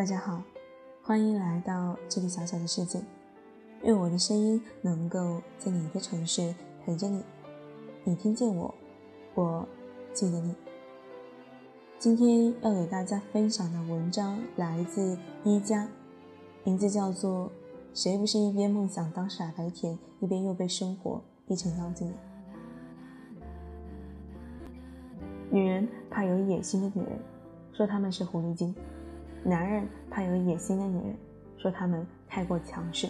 大家好，欢迎来到这个小小的世界。愿我的声音能够在你的城市陪着你。你听见我，我记得你。今天要给大家分享的文章来自一家，名字叫做《谁不是一边梦想当傻白甜，一边又被生活逼成妖精》。女人怕有野心的女人，说她们是狐狸精；男人怕有野心的女人，说她们太过强势。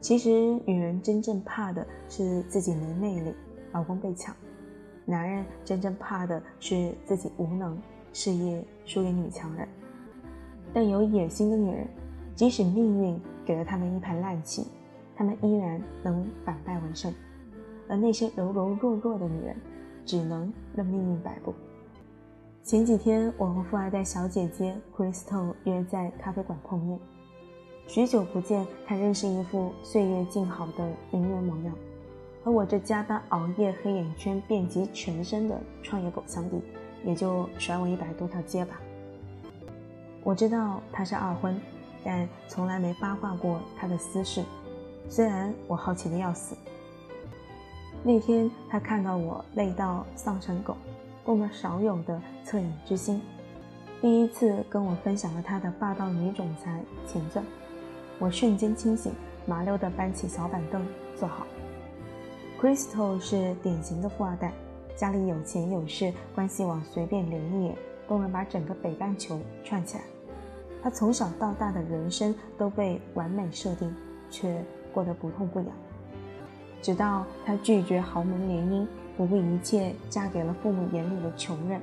其实，女人真正怕的是自己没魅力，老公被抢；男人真正怕的是自己无能，事业输给女强人。但有野心的女人，即使命运给了他们一盘烂棋，他们依然能反败为胜；而那些柔柔弱弱的女人，只能任命运摆布。前几天，我和富二代小姐姐 Crystal 约在咖啡馆碰面。许久不见，她仍是一副岁月静好的名媛模样，和我这加班熬夜、黑眼圈遍及全身的创业狗相比，也就甩我一百多条街吧。我知道她是二婚，但从来没八卦过她的私事，虽然我好奇的要死。那天，他看到我累到丧成狗，动了少有的恻隐之心，第一次跟我分享了他的霸道女总裁前传。我瞬间清醒，麻溜的搬起小板凳坐好。Crystal 是典型的富二代，家里有钱有势，关系网随便连一眼都能把整个北半球串起来。他从小到大的人生都被完美设定，却过得不痛不痒。直到她拒绝豪门联姻，不顾一切嫁给了父母眼里的穷人。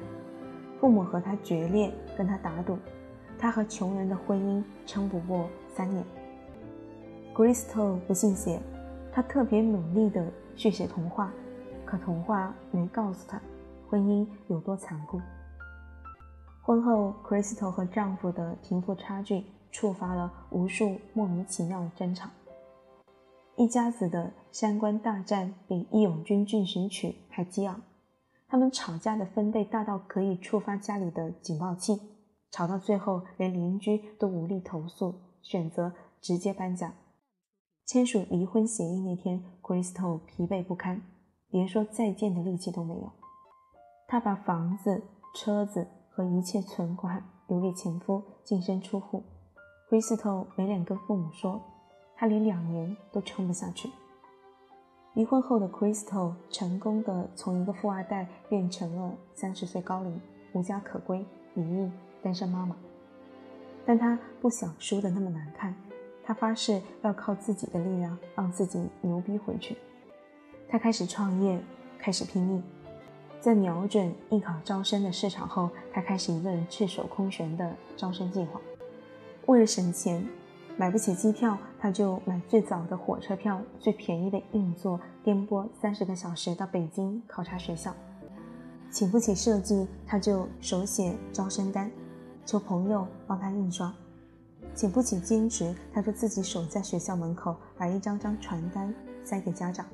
父母和她决裂，跟她打赌，她和穷人的婚姻撑不过三年。Crystal 不信邪，她特别努力地续写童话，可童话没告诉她婚姻有多残酷。婚后，Crystal 和丈夫的贫富差距触发了无数莫名其妙的争吵。一家子的三观大战比《义勇军进行曲》还激昂，他们吵架的分贝大到可以触发家里的警报器，吵到最后连邻居都无力投诉，选择直接搬家。签署离婚协议那天，Crystal 疲惫不堪，连说再见的力气都没有。她把房子、车子和一切存款留给前夫，净身出户。Crystal 没脸跟父母说。他连两年都撑不下去。离婚后的 Crystal 成功的从一个富二代变成了三十岁高龄、无家可归、离异单身妈妈。但她不想输的那么难看，她发誓要靠自己的力量让自己牛逼回去。她开始创业，开始拼命。在瞄准艺考招生的市场后，她开始一个人赤手空拳的招生计划。为了省钱。买不起机票，他就买最早的火车票，最便宜的硬座，颠簸三十个小时到北京考察学校。请不起设计，他就手写招生单，求朋友帮他印刷。请不起兼职，他就自己守在学校门口，把一张张传单塞给家长。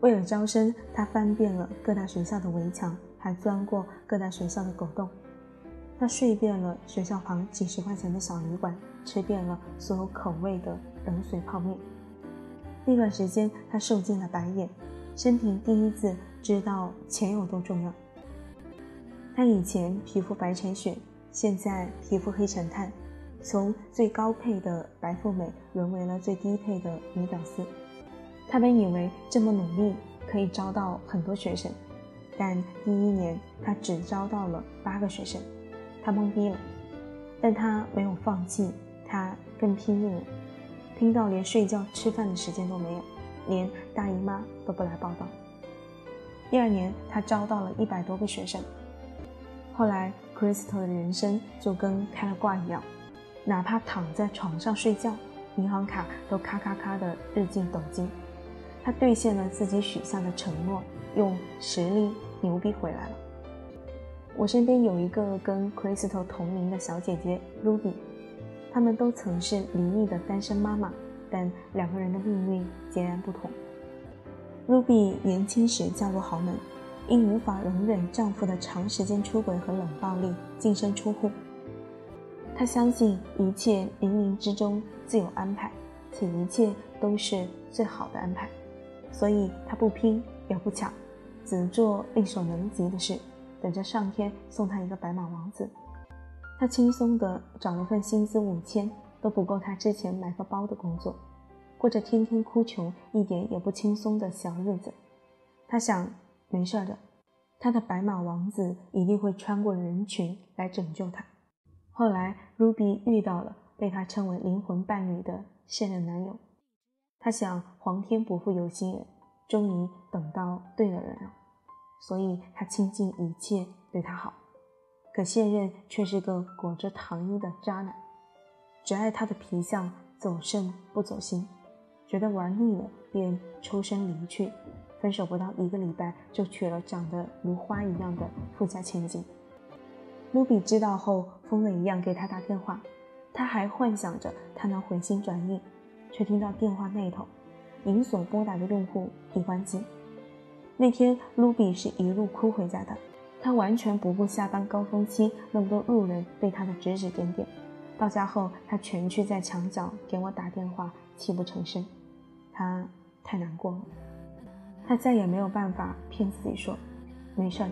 为了招生，他翻遍了各大学校的围墙，还钻过各大学校的狗洞。他睡遍了学校旁几十块钱的小旅馆。吃遍了所有口味的冷水泡面。那段时间，他受尽了白眼，生平第一次知道钱有多重要。他以前皮肤白成雪，现在皮肤黑成炭，从最高配的白富美沦为了最低配的女屌丝。他本以为这么努力可以招到很多学生，但第一年他只招到了八个学生，他懵逼了。但他没有放弃。他更拼命了，拼到连睡觉、吃饭的时间都没有，连大姨妈都不来报道。第二年，他招到了一百多个学生。后来，Crystal 的人生就跟开了挂一样，哪怕躺在床上睡觉，银行卡都咔咔咔的日进斗金。他兑现了自己许下的承诺，用实力牛逼回来了。我身边有一个跟 Crystal 同龄的小姐姐 Ruby。他们都曾是离异的单身妈妈，但两个人的命运截然不同。Ruby 年轻时嫁入豪门，因无法容忍丈夫的长时间出轨和冷暴力，净身出户。她相信一切冥冥之中自有安排，且一切都是最好的安排，所以她不拼也不抢，只做力所能及的事，等着上天送他一个白马王子。他轻松地找了份薪资五千都不够他之前买个包的工作，过着天天哭穷、一点也不轻松的小日子。他想，没事的，他的白马王子一定会穿过人群来拯救他。后来，Ruby 遇到了被他称为灵魂伴侣的现任男友。他想，皇天不负有心人，终于等到对的人了，所以他倾尽一切对她好。可现任却是个裹着糖衣的渣男，只爱她的皮相，走肾不走心，觉得玩腻了便抽身离去。分手不到一个礼拜，就娶了长得如花一样的富家千金。卢比知道后，疯了一样给他打电话，他还幻想着他能回心转意，却听到电话那头，您所拨打的用户已关机。那天，卢比是一路哭回家的。他完全不顾下班高峰期那么多路人对他的指指点点。到家后，他蜷曲在墙角给我打电话，泣不成声。他太难过了。他再也没有办法骗自己说没事的。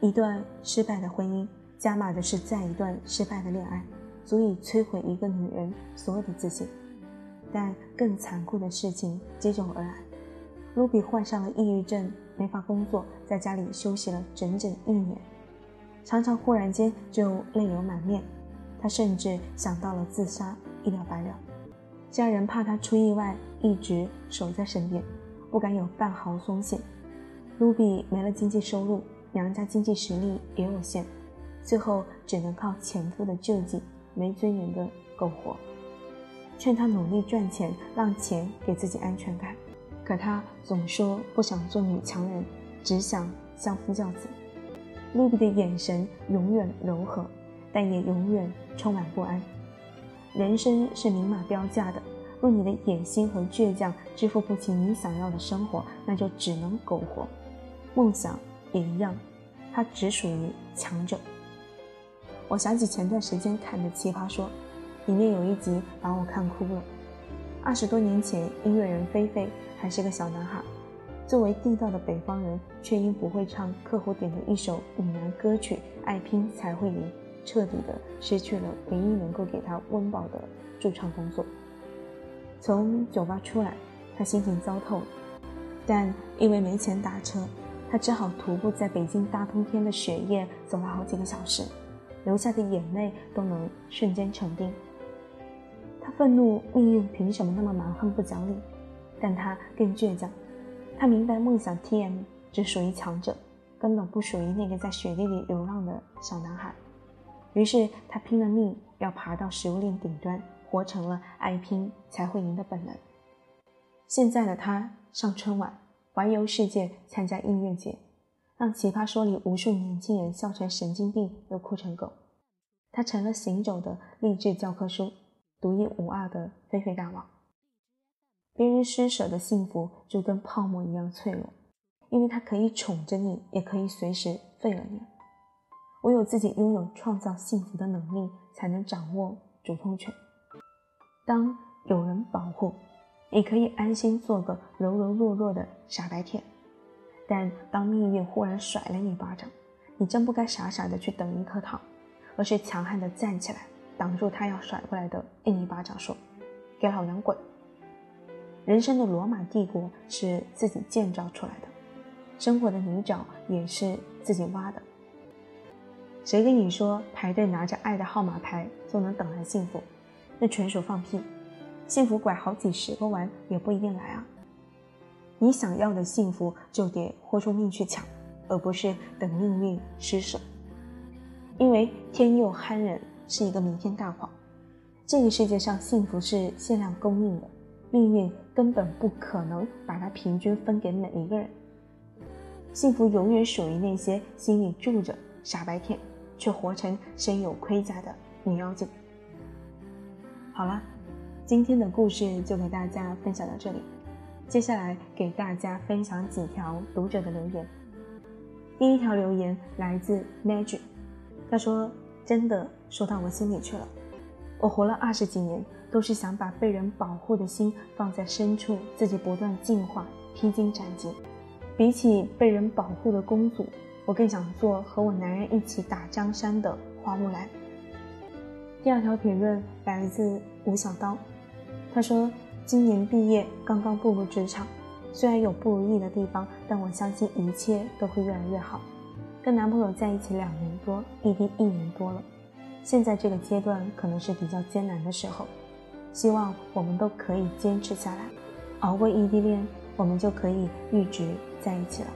一段失败的婚姻，加码的是再一段失败的恋爱，足以摧毁一个女人所有的自信。但更残酷的事情接踵而来，卢比患上了抑郁症。没法工作，在家里休息了整整一年，常常忽然间就泪流满面。他甚至想到了自杀，一了百了。家人怕他出意外，一直守在身边，不敢有半毫松懈。卢比没了经济收入，娘家经济实力也有限，最后只能靠前夫的救济，没尊严的苟活。劝他努力赚钱，让钱给自己安全感。可他总说不想做女强人，只想相夫教子。露比的眼神永远柔和，但也永远充满不安。人生是明码标价的，若你的野心和倔强支付不起你想要的生活，那就只能苟活。梦想也一样，它只属于强者。我想起前段时间看的《奇葩说》，里面有一集把我看哭了。二十多年前，音乐人菲菲还是个小男孩，作为地道的北方人，却因不会唱客户点的一首闽南歌曲《爱拼才会赢》，彻底的失去了唯一能够给他温饱的驻唱工作。从酒吧出来，他心情糟透了，但因为没钱打车，他只好徒步在北京大冬天的雪夜走了好几个小时，流下的眼泪都能瞬间成冰。他愤怒命运凭什么那么蛮横不讲理，但他更倔强。他明白梦想 T M 只属于强者，根本不属于那个在雪地里流浪的小男孩。于是他拼了命要爬到食物链顶端，活成了爱拼才会赢的本能。现在的他上春晚，环游世界，参加音乐节，让奇葩说里无数年轻人笑成神经病又哭成狗。他成了行走的励志教科书。独一无二的飞飞大王，别人施舍的幸福就跟泡沫一样脆弱，因为它可以宠着你，也可以随时废了你。唯有自己拥有创造幸福的能力，才能掌握主动权。当有人保护，你可以安心做个柔柔弱弱的傻白甜；但当命运忽然甩了你一巴掌，你真不该傻傻的去等一颗糖，而是强悍的站起来。挡住他要甩过来的硬一巴掌，说：“给老娘滚！”人生的罗马帝国是自己建造出来的，生活的泥沼也是自己挖的。谁跟你说排队拿着爱的号码牌就能等来幸福？那纯属放屁！幸福拐好几十个弯也不一定来啊！你想要的幸福就得豁出命去抢，而不是等命运施舍。因为天佑憨人。是一个弥天大谎。这个世界上幸福是限量供应的，命运根本不可能把它平均分给每一个人。幸福永远属于那些心里住着傻白甜，却活成身有盔甲的女妖精。好了，今天的故事就给大家分享到这里。接下来给大家分享几条读者的留言。第一条留言来自 Magic，他说：“真的。”说到我心里去了。我活了二十几年，都是想把被人保护的心放在深处，自己不断进化，披荆斩棘。比起被人保护的公主，我更想做和我男人一起打江山的花木兰。第二条评论来自吴小刀，他说：“今年毕业，刚刚步入职场，虽然有不如意的地方，但我相信一切都会越来越好。跟男朋友在一起两年多，异地一年多了。”现在这个阶段可能是比较艰难的时候，希望我们都可以坚持下来，熬过异地恋，我们就可以一直在一起了。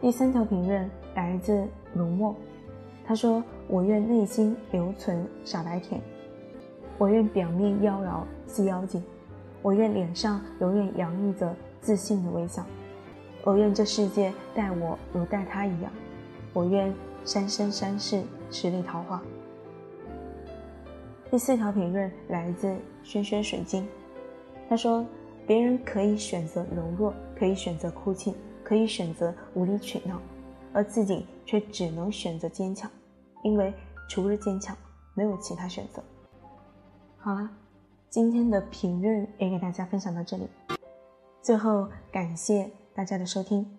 第三条评论来自如墨，他说：“我愿内心留存傻白甜，我愿表面妖娆似妖精，我愿脸上永远洋溢着自信的微笑，我愿这世界待我如待他一样，我愿。”山生山世十里桃花。第四条评论来自轩轩水晶，他说：“别人可以选择柔弱，可以选择哭泣，可以选择无理取闹，而自己却只能选择坚强，因为除了坚强，没有其他选择。”好了，今天的评论也给大家分享到这里。最后感谢大家的收听，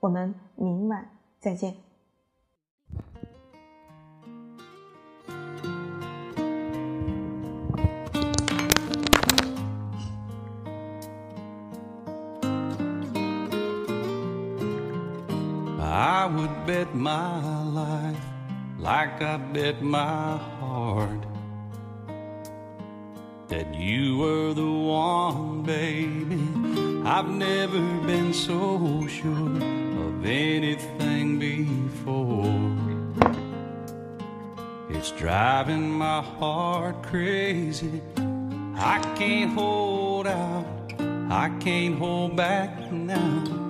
我们明晚再见。I would bet my life like I bet my heart that you were the one, baby. I've never been so sure of anything before. It's driving my heart crazy. I can't hold out, I can't hold back now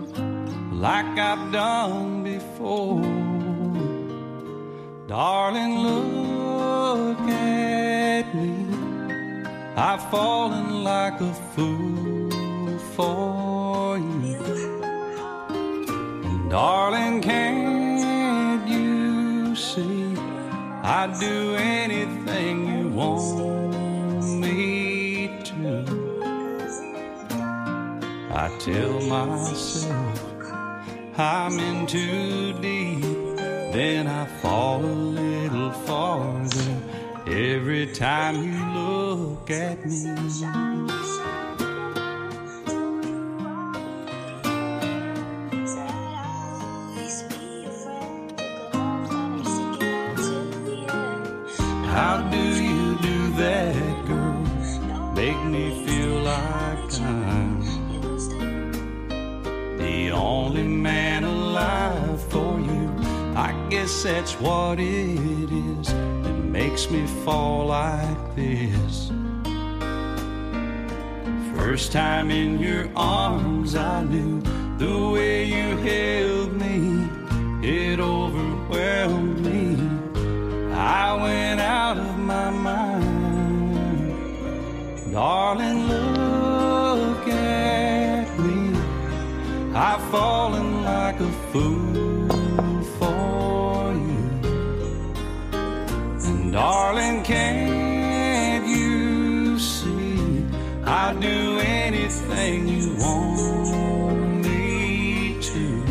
like I've done before. Darling, look at me. I've fallen like a fool for you. And darling, can't you see? I'd do anything you want me to. I tell myself I'm in too deep. Then I fall a little farther every time you look at me. That's what it is that makes me fall like this. First time in your arms, I knew the way you held me, it overwhelmed me. I went out of my mind, darling. Look at me, I've fallen like a fool darling, can't you see I'd do anything you want me to?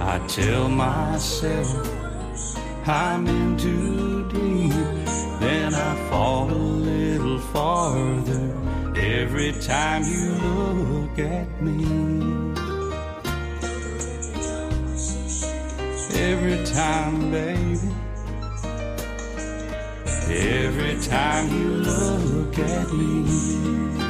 I tell myself I'm in too deep, then I fall a little farther every time you look at me. Every time, baby. Every time you look at me.